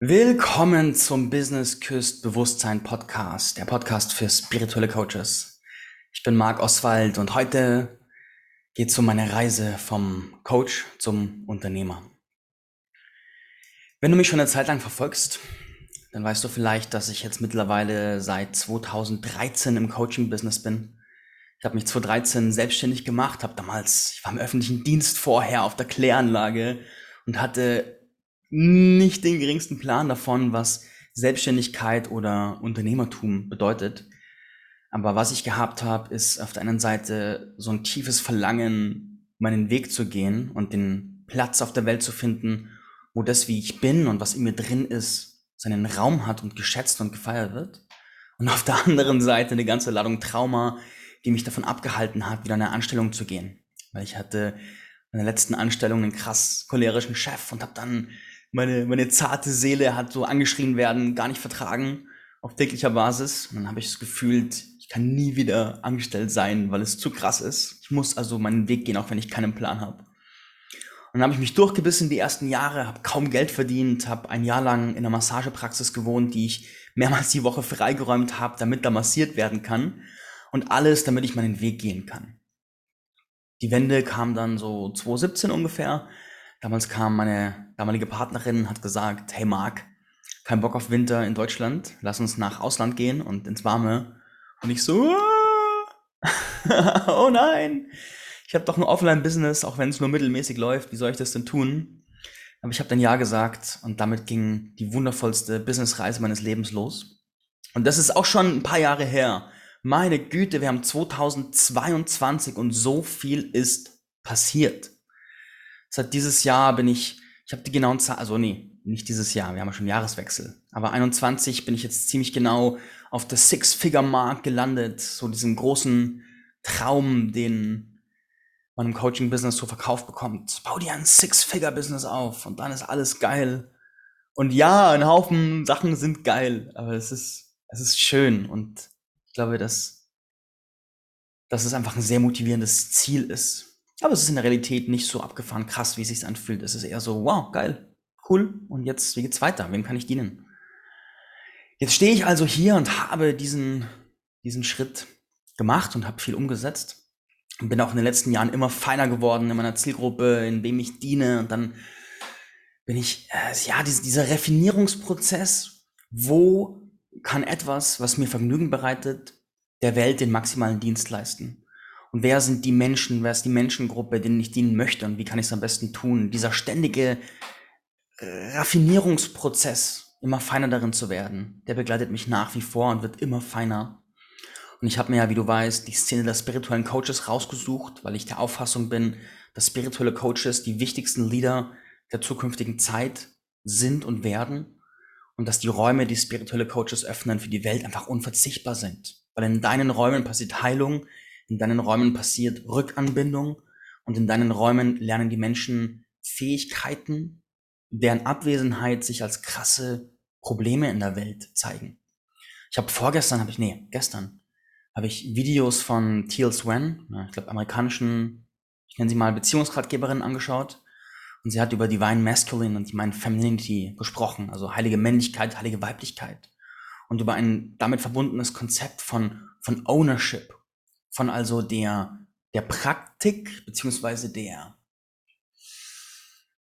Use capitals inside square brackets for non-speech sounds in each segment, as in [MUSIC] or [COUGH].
Willkommen zum Business Küst Bewusstsein Podcast, der Podcast für spirituelle Coaches. Ich bin Marc Oswald und heute geht es um meine Reise vom Coach zum Unternehmer. Wenn du mich schon eine Zeit lang verfolgst, dann weißt du vielleicht, dass ich jetzt mittlerweile seit 2013 im Coaching-Business bin. Ich habe mich 2013 selbstständig gemacht, habe damals, ich war im öffentlichen Dienst vorher auf der Kläranlage und hatte nicht den geringsten Plan davon, was Selbstständigkeit oder Unternehmertum bedeutet. Aber was ich gehabt habe, ist auf der einen Seite so ein tiefes Verlangen, meinen Weg zu gehen und den Platz auf der Welt zu finden, wo das, wie ich bin und was in mir drin ist, seinen Raum hat und geschätzt und gefeiert wird. Und auf der [LAUGHS] anderen Seite eine ganze Ladung Trauma, die mich davon abgehalten hat, wieder in eine Anstellung zu gehen. Weil ich hatte in der letzten Anstellung einen krass cholerischen Chef und habe dann meine, meine zarte Seele hat so angeschrien werden, gar nicht vertragen auf täglicher Basis. Und dann habe ich das gefühlt, ich kann nie wieder angestellt sein, weil es zu krass ist. Ich muss also meinen Weg gehen, auch wenn ich keinen Plan habe. Und dann habe ich mich durchgebissen die ersten Jahre, habe kaum Geld verdient, habe ein Jahr lang in einer Massagepraxis gewohnt, die ich mehrmals die Woche freigeräumt habe, damit da massiert werden kann. Und alles, damit ich meinen Weg gehen kann. Die Wende kam dann so 2017 ungefähr. Damals kam meine damalige Partnerin, hat gesagt, hey Marc, kein Bock auf Winter in Deutschland, lass uns nach Ausland gehen und ins Warme. Und ich so, [LAUGHS] oh nein, ich habe doch ein Offline-Business, auch wenn es nur mittelmäßig läuft, wie soll ich das denn tun? Aber ich habe dann Ja gesagt und damit ging die wundervollste Businessreise meines Lebens los. Und das ist auch schon ein paar Jahre her. Meine Güte, wir haben 2022 und so viel ist passiert. Seit dieses Jahr bin ich, ich habe die genauen Zahlen, also nee, nicht dieses Jahr, wir haben ja schon Jahreswechsel. Aber 21 bin ich jetzt ziemlich genau auf der Six-Figure-Mark gelandet, so diesen großen Traum, den man im Coaching-Business so verkauft bekommt. Bau dir ein Six-Figure-Business auf und dann ist alles geil. Und ja, ein Haufen Sachen sind geil, aber es ist, es ist schön und ich glaube, dass, dass es einfach ein sehr motivierendes Ziel ist. Aber es ist in der Realität nicht so abgefahren krass, wie es sich anfühlt. Es ist eher so, wow, geil, cool. Und jetzt, wie geht's weiter? Wem kann ich dienen? Jetzt stehe ich also hier und habe diesen, diesen Schritt gemacht und habe viel umgesetzt. Und bin auch in den letzten Jahren immer feiner geworden in meiner Zielgruppe, in wem ich diene. Und dann bin ich, äh, ja, dieser, dieser Refinierungsprozess, wo kann etwas, was mir Vergnügen bereitet, der Welt den maximalen Dienst leisten? Und wer sind die Menschen, wer ist die Menschengruppe, denen ich dienen möchte und wie kann ich es am besten tun? Dieser ständige Raffinierungsprozess, immer feiner darin zu werden, der begleitet mich nach wie vor und wird immer feiner. Und ich habe mir ja, wie du weißt, die Szene der spirituellen Coaches rausgesucht, weil ich der Auffassung bin, dass spirituelle Coaches die wichtigsten Leader der zukünftigen Zeit sind und werden und dass die Räume, die spirituelle Coaches öffnen, für die Welt einfach unverzichtbar sind. Weil in deinen Räumen passiert Heilung, in deinen Räumen passiert Rückanbindung und in deinen Räumen lernen die Menschen Fähigkeiten, deren Abwesenheit sich als krasse Probleme in der Welt zeigen. Ich habe vorgestern, habe ich, nee, gestern, habe ich Videos von Teal Swen, ich glaube amerikanischen, ich nenne sie mal Beziehungsratgeberin angeschaut. Und sie hat über Divine Masculine und Divine Femininity gesprochen, also heilige Männlichkeit, heilige Weiblichkeit. Und über ein damit verbundenes Konzept von, von Ownership von also der, der Praktik beziehungsweise der,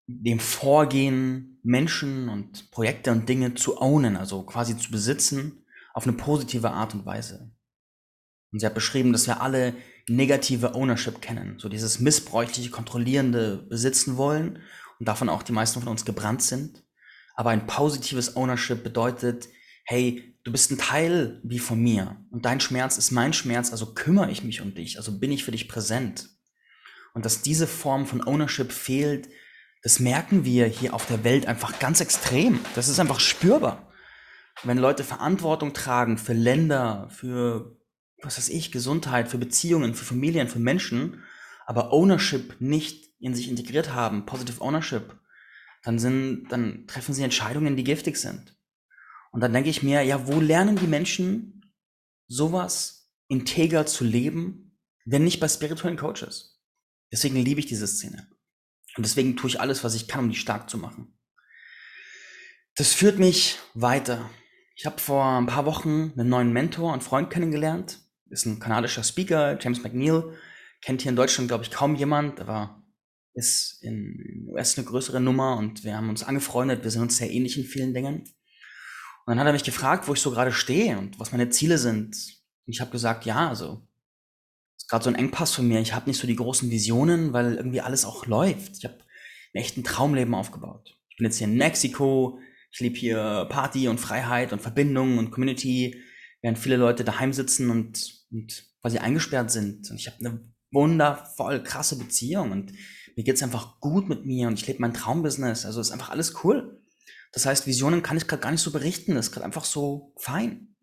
dem Vorgehen, Menschen und Projekte und Dinge zu ownen, also quasi zu besitzen, auf eine positive Art und Weise. Und sie hat beschrieben, dass wir alle negative Ownership kennen, so dieses missbräuchliche, kontrollierende Besitzen wollen und davon auch die meisten von uns gebrannt sind. Aber ein positives Ownership bedeutet, hey, du bist ein Teil wie von mir und dein Schmerz ist mein Schmerz, also kümmere ich mich um dich, also bin ich für dich präsent. Und dass diese Form von Ownership fehlt, das merken wir hier auf der Welt einfach ganz extrem. Das ist einfach spürbar. Wenn Leute Verantwortung tragen für Länder, für, was weiß ich, Gesundheit, für Beziehungen, für Familien, für Menschen, aber Ownership nicht in sich integriert haben, Positive Ownership, dann sind, dann treffen sie Entscheidungen, die giftig sind. Und dann denke ich mir, ja, wo lernen die Menschen sowas integer zu leben, wenn nicht bei spirituellen Coaches? Deswegen liebe ich diese Szene. Und deswegen tue ich alles, was ich kann, um die stark zu machen. Das führt mich weiter. Ich habe vor ein paar Wochen einen neuen Mentor und Freund kennengelernt. Ist ein kanadischer Speaker, James McNeil. Kennt hier in Deutschland, glaube ich, kaum jemand, aber ist in US eine größere Nummer und wir haben uns angefreundet. Wir sind uns sehr ähnlich in vielen Dingen. Und dann hat er mich gefragt, wo ich so gerade stehe und was meine Ziele sind. Und ich habe gesagt, ja, also ist gerade so ein Engpass von mir. Ich habe nicht so die großen Visionen, weil irgendwie alles auch läuft. Ich habe ein echtes Traumleben aufgebaut. Ich bin jetzt hier in Mexiko, ich lebe hier Party und Freiheit und Verbindung und Community, während viele Leute daheim sitzen und, und quasi eingesperrt sind. Und ich habe eine wundervoll krasse Beziehung und mir geht's einfach gut mit mir und ich lebe mein Traumbusiness. Also ist einfach alles cool. Das heißt, Visionen kann ich gerade gar nicht so berichten. Das ist gerade einfach so fein.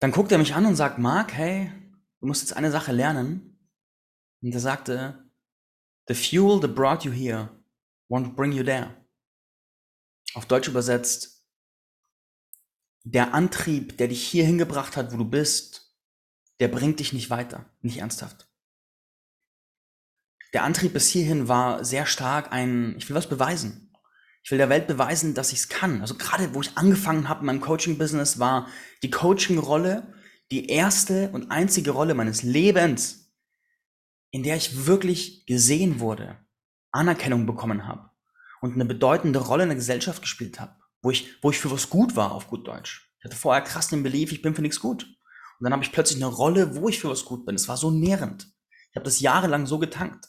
Dann guckt er mich an und sagt, Mark, hey, du musst jetzt eine Sache lernen. Und er sagte, the fuel that brought you here won't bring you there auf Deutsch übersetzt, der Antrieb, der dich hier hingebracht hat, wo du bist, der bringt dich nicht weiter, nicht ernsthaft. Der Antrieb bis hierhin war sehr stark ein, ich will was beweisen. Ich will der Welt beweisen, dass ich es kann. Also gerade wo ich angefangen habe in meinem Coaching-Business, war die Coaching-Rolle die erste und einzige Rolle meines Lebens, in der ich wirklich gesehen wurde, Anerkennung bekommen habe und eine bedeutende Rolle in der Gesellschaft gespielt habe, wo ich, wo ich für was gut war, auf gut Deutsch. Ich hatte vorher krass den Belief, ich bin für nichts gut. Und dann habe ich plötzlich eine Rolle, wo ich für was gut bin. Es war so nährend. Ich habe das jahrelang so getankt.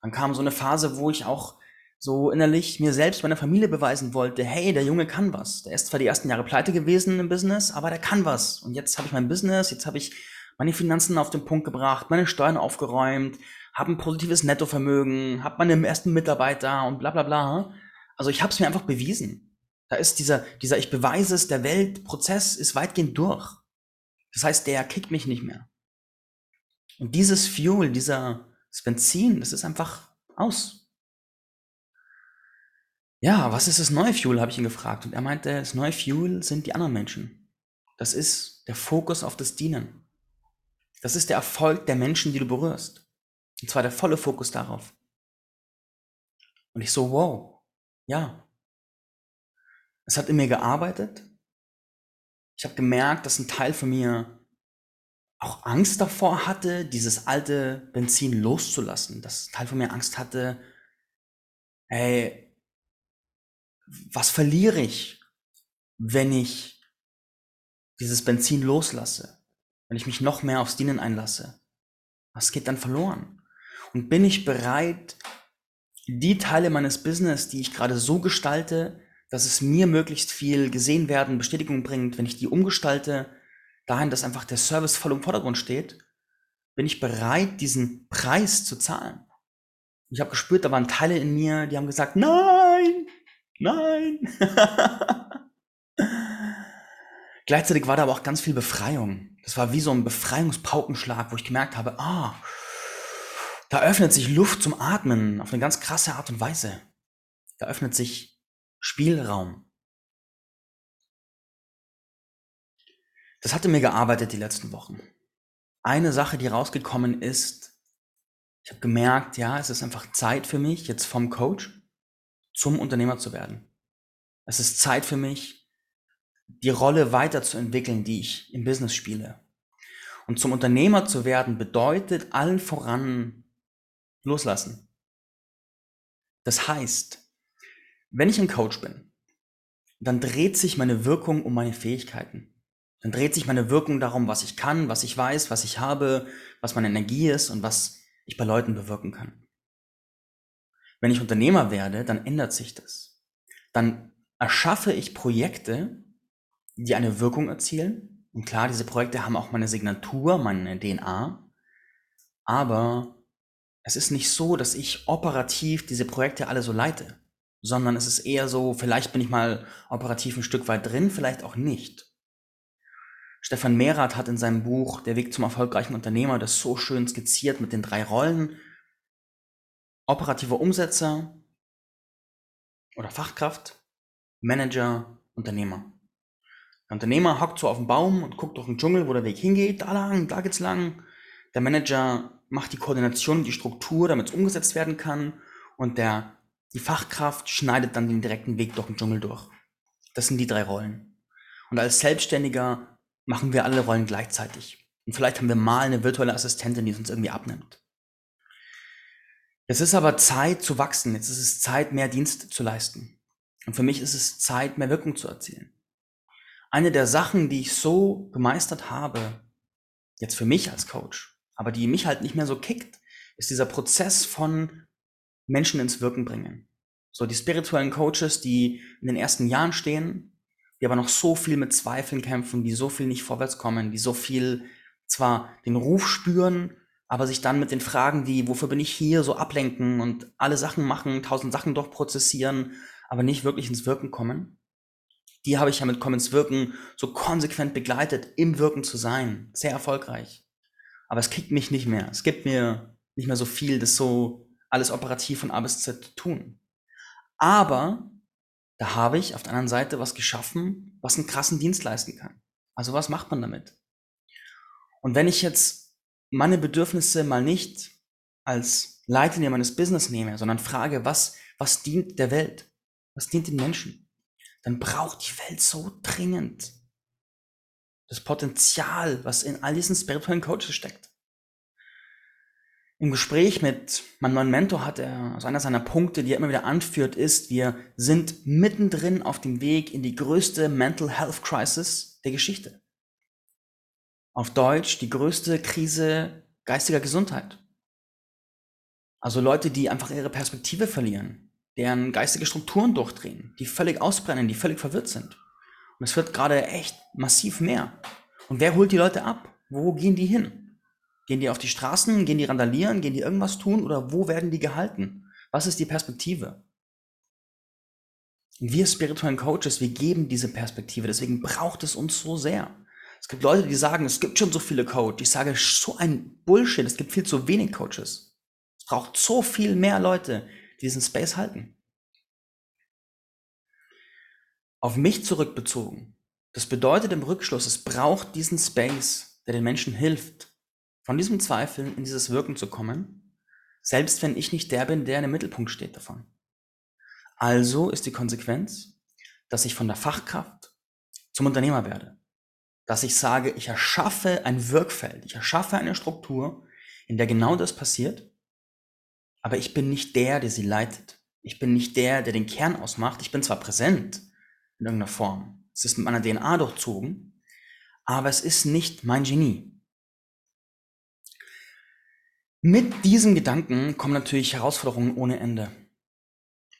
Dann kam so eine Phase, wo ich auch so innerlich mir selbst, meiner Familie beweisen wollte, hey, der Junge kann was. Der ist zwar die ersten Jahre pleite gewesen im Business, aber der kann was. Und jetzt habe ich mein Business, jetzt habe ich meine Finanzen auf den Punkt gebracht, meine Steuern aufgeräumt, habe ein positives Nettovermögen, habe meine ersten Mitarbeiter und bla bla bla. Also ich habe es mir einfach bewiesen. Da ist dieser, dieser Ich beweise es der Welt Prozess ist weitgehend durch. Das heißt, der kickt mich nicht mehr. Und dieses Fuel, dieser das Benzin, das ist einfach aus. Ja, was ist das neue Fuel, habe ich ihn gefragt. Und er meinte, das neue Fuel sind die anderen Menschen. Das ist der Fokus auf das Dienen. Das ist der Erfolg der Menschen, die du berührst. Und zwar der volle Fokus darauf. Und ich so, wow, ja. Es hat in mir gearbeitet. Ich habe gemerkt, dass ein Teil von mir auch Angst davor hatte, dieses alte Benzin loszulassen. Dass ein Teil von mir Angst hatte, hey, was verliere ich, wenn ich dieses Benzin loslasse? Wenn ich mich noch mehr aufs Dienen einlasse? Was geht dann verloren? Und bin ich bereit, die Teile meines Business, die ich gerade so gestalte, dass es mir möglichst viel gesehen werden, Bestätigung bringt, wenn ich die umgestalte, dahin, dass einfach der Service voll im Vordergrund steht, bin ich bereit, diesen Preis zu zahlen. Ich habe gespürt, da waren Teile in mir, die haben gesagt, nein, nein. [LAUGHS] Gleichzeitig war da aber auch ganz viel Befreiung. Das war wie so ein Befreiungspaukenschlag, wo ich gemerkt habe, ah, da öffnet sich Luft zum Atmen auf eine ganz krasse Art und Weise. Da öffnet sich Spielraum. Das hatte mir gearbeitet die letzten Wochen. Eine Sache, die rausgekommen ist, ich habe gemerkt, ja, es ist einfach Zeit für mich, jetzt vom Coach zum Unternehmer zu werden. Es ist Zeit für mich, die Rolle weiterzuentwickeln, die ich im Business spiele. Und zum Unternehmer zu werden bedeutet allen voran loslassen. Das heißt, wenn ich ein Coach bin, dann dreht sich meine Wirkung um meine Fähigkeiten. Dann dreht sich meine Wirkung darum, was ich kann, was ich weiß, was ich habe, was meine Energie ist und was ich bei Leuten bewirken kann. Wenn ich Unternehmer werde, dann ändert sich das. Dann erschaffe ich Projekte, die eine Wirkung erzielen. Und klar, diese Projekte haben auch meine Signatur, meine DNA. Aber es ist nicht so, dass ich operativ diese Projekte alle so leite, sondern es ist eher so, vielleicht bin ich mal operativ ein Stück weit drin, vielleicht auch nicht. Stefan Mehrath hat in seinem Buch Der Weg zum erfolgreichen Unternehmer das so schön skizziert mit den drei Rollen. Operativer Umsetzer oder Fachkraft, Manager, Unternehmer. Der Unternehmer hockt so auf dem Baum und guckt durch den Dschungel, wo der Weg hingeht, da lang, da geht's lang. Der Manager macht die Koordination die Struktur, damit es umgesetzt werden kann. Und der Die Fachkraft schneidet dann den direkten Weg durch den Dschungel durch. Das sind die drei Rollen. Und als Selbstständiger machen wir alle Rollen gleichzeitig. Und vielleicht haben wir mal eine virtuelle Assistentin, die es uns irgendwie abnimmt. Jetzt ist aber Zeit zu wachsen. Jetzt ist es Zeit, mehr Dienst zu leisten. Und für mich ist es Zeit, mehr Wirkung zu erzielen. Eine der Sachen, die ich so gemeistert habe, jetzt für mich als Coach, aber die mich halt nicht mehr so kickt, ist dieser Prozess von Menschen ins Wirken bringen. So die spirituellen Coaches, die in den ersten Jahren stehen, die aber noch so viel mit Zweifeln kämpfen, die so viel nicht vorwärts kommen, die so viel zwar den Ruf spüren, aber sich dann mit den Fragen wie, wofür bin ich hier, so ablenken und alle Sachen machen, tausend Sachen durchprozessieren, aber nicht wirklich ins Wirken kommen. Die habe ich ja mit Komm ins Wirken so konsequent begleitet, im Wirken zu sein. Sehr erfolgreich. Aber es kickt mich nicht mehr. Es gibt mir nicht mehr so viel, das so alles operativ von A bis Z zu tun. Aber da habe ich auf der anderen Seite was geschaffen, was einen krassen Dienst leisten kann. Also was macht man damit? Und wenn ich jetzt meine Bedürfnisse mal nicht als Leitlinie meines Business nehme, sondern frage, was, was dient der Welt? Was dient den Menschen? Dann braucht die Welt so dringend das Potenzial, was in all diesen spirituellen Coaches steckt. Im Gespräch mit meinem neuen Mentor hat er, also einer seiner Punkte, die er immer wieder anführt, ist, wir sind mittendrin auf dem Weg in die größte Mental Health Crisis der Geschichte. Auf Deutsch die größte Krise geistiger Gesundheit. Also Leute, die einfach ihre Perspektive verlieren, deren geistige Strukturen durchdrehen, die völlig ausbrennen, die völlig verwirrt sind. Und es wird gerade echt massiv mehr. Und wer holt die Leute ab? Wo gehen die hin? Gehen die auf die Straßen? Gehen die randalieren? Gehen die irgendwas tun? Oder wo werden die gehalten? Was ist die Perspektive? Wir spirituellen Coaches, wir geben diese Perspektive. Deswegen braucht es uns so sehr. Es gibt Leute, die sagen, es gibt schon so viele Coaches. Ich sage, so ein Bullshit. Es gibt viel zu wenig Coaches. Es braucht so viel mehr Leute, die diesen Space halten. Auf mich zurückbezogen. Das bedeutet im Rückschluss, es braucht diesen Space, der den Menschen hilft, von diesem Zweifel in dieses Wirken zu kommen, selbst wenn ich nicht der bin, der im Mittelpunkt steht davon. Also ist die Konsequenz, dass ich von der Fachkraft zum Unternehmer werde. Dass ich sage, ich erschaffe ein Wirkfeld, ich erschaffe eine Struktur, in der genau das passiert, aber ich bin nicht der, der sie leitet. Ich bin nicht der, der den Kern ausmacht. Ich bin zwar präsent in irgendeiner Form, es ist mit meiner DNA durchzogen, aber es ist nicht mein Genie. Mit diesem Gedanken kommen natürlich Herausforderungen ohne Ende.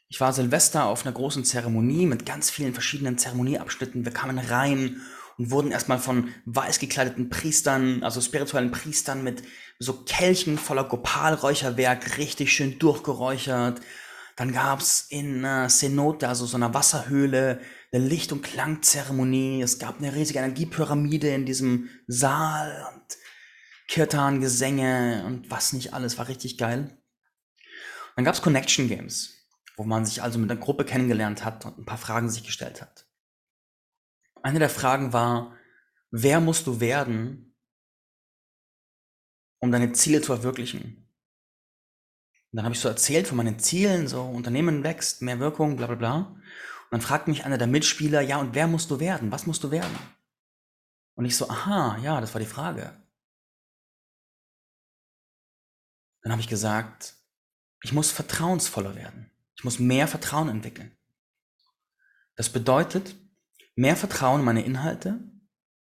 Ich war Silvester auf einer großen Zeremonie mit ganz vielen verschiedenen Zeremonieabschnitten. Wir kamen rein und wurden erstmal von weiß gekleideten Priestern, also spirituellen Priestern mit so Kelchen voller Gopalräucherwerk richtig schön durchgeräuchert. Dann gab's in äh, Cenote, also so einer Wasserhöhle, eine Licht- und Klangzeremonie. Es gab eine riesige Energiepyramide in diesem Saal und Kirtan-Gesänge und was nicht alles, war richtig geil. Dann gab es Connection Games, wo man sich also mit einer Gruppe kennengelernt hat und ein paar Fragen sich gestellt hat. Eine der Fragen war, wer musst du werden, um deine Ziele zu verwirklichen? Und dann habe ich so erzählt von meinen Zielen, so Unternehmen wächst, mehr Wirkung, bla bla bla. Und dann fragt mich einer der Mitspieler, ja, und wer musst du werden? Was musst du werden? Und ich so, aha, ja, das war die Frage. Dann habe ich gesagt, ich muss vertrauensvoller werden. Ich muss mehr Vertrauen entwickeln. Das bedeutet mehr Vertrauen in meine Inhalte,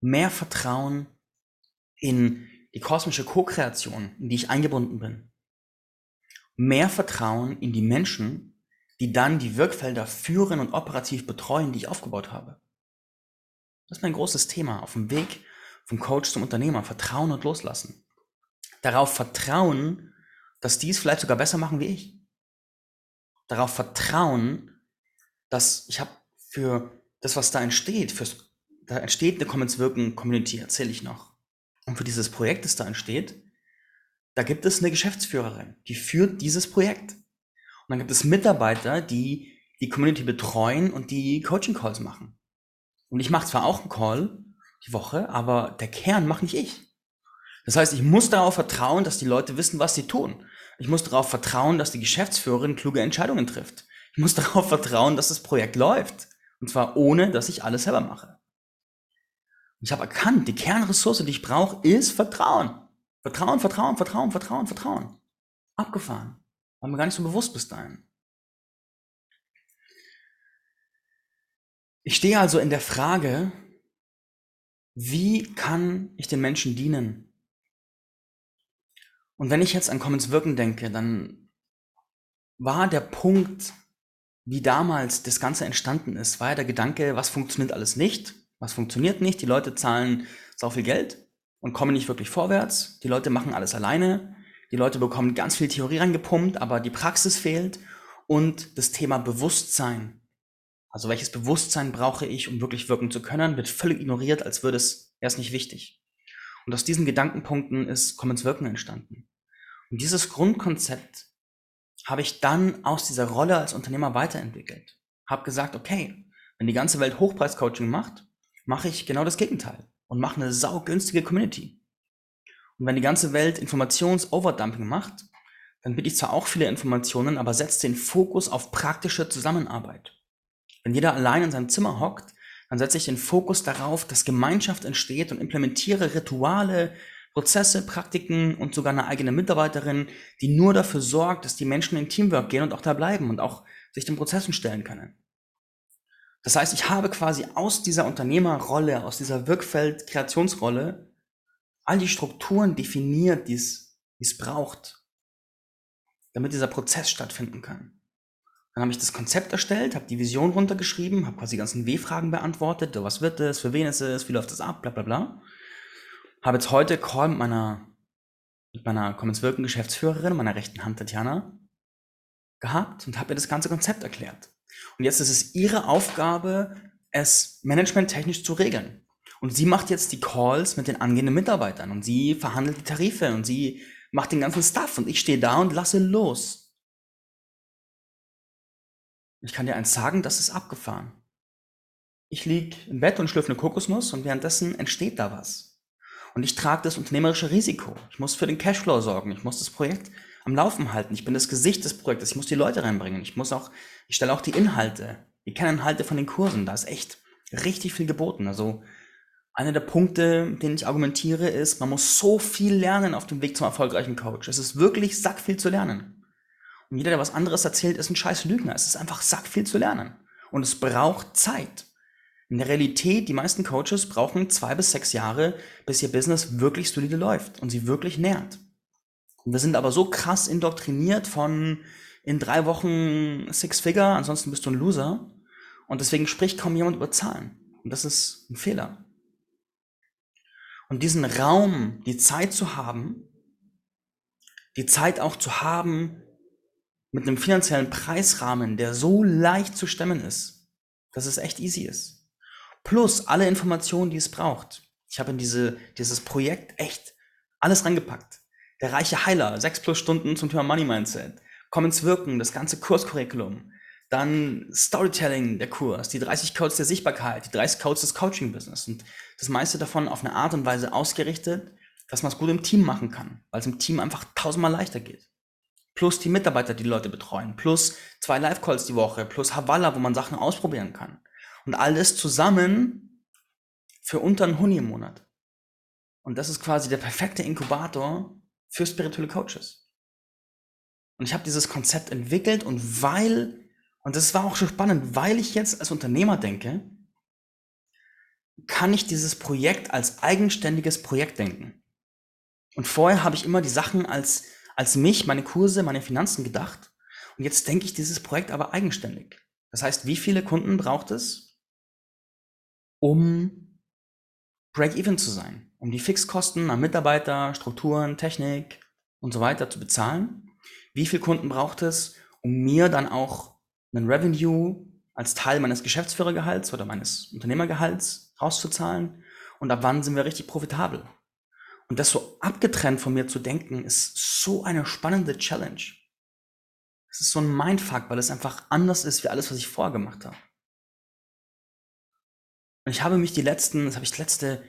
mehr Vertrauen in die kosmische Co-Kreation, in die ich eingebunden bin. Mehr Vertrauen in die Menschen, die dann die Wirkfelder führen und operativ betreuen, die ich aufgebaut habe. Das ist mein großes Thema auf dem Weg vom Coach zum Unternehmer. Vertrauen und Loslassen. Darauf vertrauen, dass die es vielleicht sogar besser machen wie ich. Darauf vertrauen, dass ich habe für das, was da entsteht, fürs, da entsteht eine Commons Wirken Community, erzähle ich noch. Und für dieses Projekt, das da entsteht, da gibt es eine Geschäftsführerin, die führt dieses Projekt. Und dann gibt es Mitarbeiter, die die Community betreuen und die Coaching Calls machen. Und ich mache zwar auch einen Call die Woche, aber der Kern mache nicht ich. Das heißt, ich muss darauf vertrauen, dass die Leute wissen, was sie tun. Ich muss darauf vertrauen, dass die Geschäftsführerin kluge Entscheidungen trifft. Ich muss [LAUGHS] darauf vertrauen, dass das Projekt läuft. Und zwar ohne, dass ich alles selber mache. Ich habe erkannt, die Kernressource, die ich brauche, ist Vertrauen. Vertrauen, Vertrauen, Vertrauen, Vertrauen, Vertrauen. Abgefahren. War mir gar nicht so bewusst bis dahin. Ich stehe also in der Frage, wie kann ich den Menschen dienen? Und wenn ich jetzt an Commons Wirken denke, dann war der Punkt, wie damals das Ganze entstanden ist, war ja der Gedanke, was funktioniert alles nicht, was funktioniert nicht, die Leute zahlen so viel Geld und kommen nicht wirklich vorwärts, die Leute machen alles alleine, die Leute bekommen ganz viel Theorie reingepumpt, aber die Praxis fehlt. Und das Thema Bewusstsein. Also welches Bewusstsein brauche ich, um wirklich wirken zu können, wird völlig ignoriert, als würde es erst nicht wichtig. Und aus diesen Gedankenpunkten ist Commons Wirken entstanden. Und dieses Grundkonzept habe ich dann aus dieser Rolle als Unternehmer weiterentwickelt. Habe gesagt, okay, wenn die ganze Welt Hochpreis-Coaching macht, mache ich genau das Gegenteil und mache eine saugünstige Community. Und wenn die ganze Welt Informations-Overdumping macht, dann biete ich zwar auch viele Informationen, aber setze den Fokus auf praktische Zusammenarbeit. Wenn jeder allein in seinem Zimmer hockt, dann setze ich den Fokus darauf, dass Gemeinschaft entsteht und implementiere Rituale, Prozesse, Praktiken und sogar eine eigene Mitarbeiterin, die nur dafür sorgt, dass die Menschen in Teamwork gehen und auch da bleiben und auch sich den Prozessen stellen können. Das heißt, ich habe quasi aus dieser Unternehmerrolle, aus dieser Wirkfeld-Kreationsrolle all die Strukturen definiert, die es braucht, damit dieser Prozess stattfinden kann. Dann habe ich das Konzept erstellt, habe die Vision runtergeschrieben, habe quasi die ganzen W-Fragen beantwortet, was wird es, für wen ist es, wie läuft es ab, bla bla bla. Habe jetzt heute Call mit meiner, mit meiner Commons Wirken Geschäftsführerin, meiner rechten Hand Tatjana, gehabt und habe ihr das ganze Konzept erklärt. Und jetzt ist es ihre Aufgabe, es managementtechnisch zu regeln. Und sie macht jetzt die Calls mit den angehenden Mitarbeitern und sie verhandelt die Tarife und sie macht den ganzen Stuff und ich stehe da und lasse los. Ich kann dir eins sagen, das ist abgefahren. Ich lieg im Bett und schlürfe eine Kokosnuss und währenddessen entsteht da was. Und ich trage das unternehmerische Risiko. Ich muss für den Cashflow sorgen. Ich muss das Projekt am Laufen halten. Ich bin das Gesicht des Projektes. Ich muss die Leute reinbringen. Ich muss auch, ich stelle auch die Inhalte, die Kerninhalte von den Kursen. Da ist echt richtig viel geboten. Also einer der Punkte, den ich argumentiere, ist, man muss so viel lernen auf dem Weg zum erfolgreichen Coach. Es ist wirklich sackviel zu lernen. Und jeder, der was anderes erzählt, ist ein scheiß Lügner. Es ist einfach sackviel zu lernen. Und es braucht Zeit. In der Realität, die meisten Coaches brauchen zwei bis sechs Jahre, bis ihr Business wirklich solide läuft und sie wirklich nährt. Und wir sind aber so krass indoktriniert von in drei Wochen Six Figure, ansonsten bist du ein Loser. Und deswegen spricht kaum jemand über Zahlen. Und das ist ein Fehler. Und diesen Raum, die Zeit zu haben, die Zeit auch zu haben, mit einem finanziellen Preisrahmen, der so leicht zu stemmen ist, dass es echt easy ist. Plus alle Informationen, die es braucht. Ich habe in diese, dieses Projekt echt alles reingepackt. Der reiche Heiler, sechs plus Stunden zum Thema Money Mindset. Komm ins Wirken, das ganze Kurscurriculum. Dann Storytelling, der Kurs, die 30 Codes der Sichtbarkeit, die 30 Codes des Coaching-Business. Und das meiste davon auf eine Art und Weise ausgerichtet, dass man es gut im Team machen kann, weil es im Team einfach tausendmal leichter geht plus die Mitarbeiter, die, die Leute betreuen, plus zwei Live-Calls die Woche, plus Havala, wo man Sachen ausprobieren kann. Und alles zusammen für unter einen Huni im Monat. Und das ist quasi der perfekte Inkubator für spirituelle Coaches. Und ich habe dieses Konzept entwickelt und weil, und das war auch schon spannend, weil ich jetzt als Unternehmer denke, kann ich dieses Projekt als eigenständiges Projekt denken. Und vorher habe ich immer die Sachen als als mich, meine Kurse, meine Finanzen gedacht. Und jetzt denke ich dieses Projekt aber eigenständig. Das heißt, wie viele Kunden braucht es, um Break-Even zu sein, um die Fixkosten an Mitarbeiter, Strukturen, Technik und so weiter zu bezahlen? Wie viele Kunden braucht es, um mir dann auch einen Revenue als Teil meines Geschäftsführergehalts oder meines Unternehmergehalts rauszuzahlen? Und ab wann sind wir richtig profitabel? Und das so abgetrennt von mir zu denken, ist so eine spannende Challenge. Es ist so ein Mindfuck, weil es einfach anders ist wie alles, was ich vorher gemacht habe. Und ich habe mich die letzten, das habe ich das letzte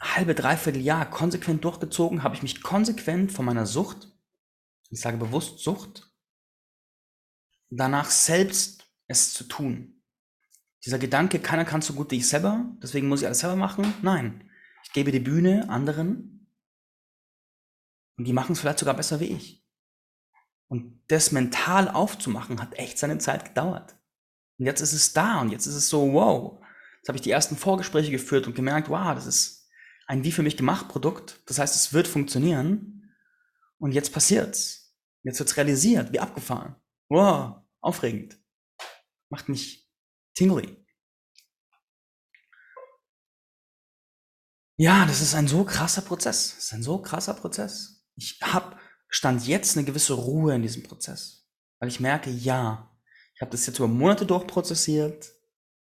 halbe, dreiviertel Jahr konsequent durchgezogen, habe ich mich konsequent von meiner Sucht, ich sage bewusst Sucht, danach selbst es zu tun. Dieser Gedanke, keiner kann so gut wie ich selber, deswegen muss ich alles selber machen. Nein, ich gebe die Bühne anderen und die machen es vielleicht sogar besser wie ich. Und das mental aufzumachen, hat echt seine Zeit gedauert. Und jetzt ist es da und jetzt ist es so, wow. Jetzt habe ich die ersten Vorgespräche geführt und gemerkt, wow, das ist ein wie für mich gemacht Produkt. Das heißt, es wird funktionieren. Und jetzt passiert's. Jetzt wird's realisiert, wie abgefahren. Wow, aufregend. Macht mich tingly. Ja, das ist ein so krasser Prozess. Das ist ein so krasser Prozess. Ich habe stand jetzt eine gewisse Ruhe in diesem Prozess, weil ich merke, ja, ich habe das jetzt über Monate durchprozessiert,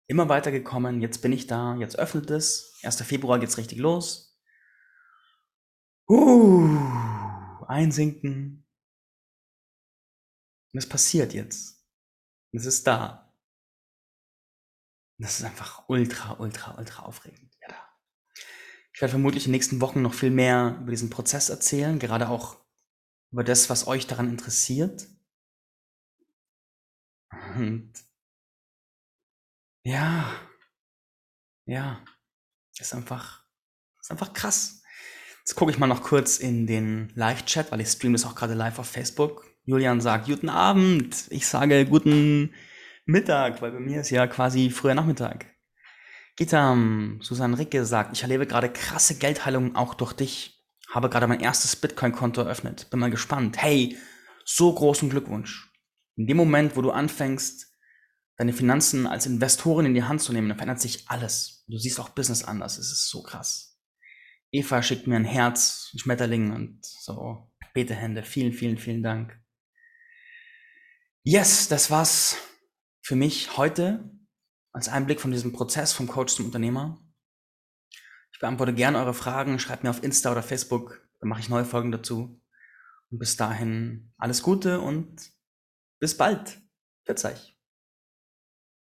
immer weiter gekommen, jetzt bin ich da, jetzt öffnet es, 1. Februar geht's richtig los. Uh, einsinken. Und es passiert jetzt. Und es ist da. Und das ist einfach ultra, ultra, ultra aufregend. Ja, da. Ich werde vermutlich in den nächsten Wochen noch viel mehr über diesen Prozess erzählen, gerade auch über das, was euch daran interessiert. Und ja, ja, ist einfach, ist einfach krass. Jetzt gucke ich mal noch kurz in den Live-Chat, weil ich streame das auch gerade live auf Facebook. Julian sagt guten Abend. Ich sage guten Mittag, weil bei mir ist ja quasi früher Nachmittag. Gitam, Susanne Ricke sagt, ich erlebe gerade krasse Geldheilung auch durch dich. Habe gerade mein erstes Bitcoin-Konto eröffnet. Bin mal gespannt. Hey, so großen Glückwunsch. In dem Moment, wo du anfängst, deine Finanzen als Investorin in die Hand zu nehmen, dann verändert sich alles. Du siehst auch Business anders. Es ist so krass. Eva schickt mir ein Herz, ein Schmetterling und so Betehände. Vielen, vielen, vielen Dank. Yes, das war's für mich heute als Einblick von diesem Prozess vom Coach zum Unternehmer. Ich beantworte gerne eure Fragen. Schreibt mir auf Insta oder Facebook. Dann mache ich neue Folgen dazu. Und bis dahin alles Gute und bis bald. Verzeih.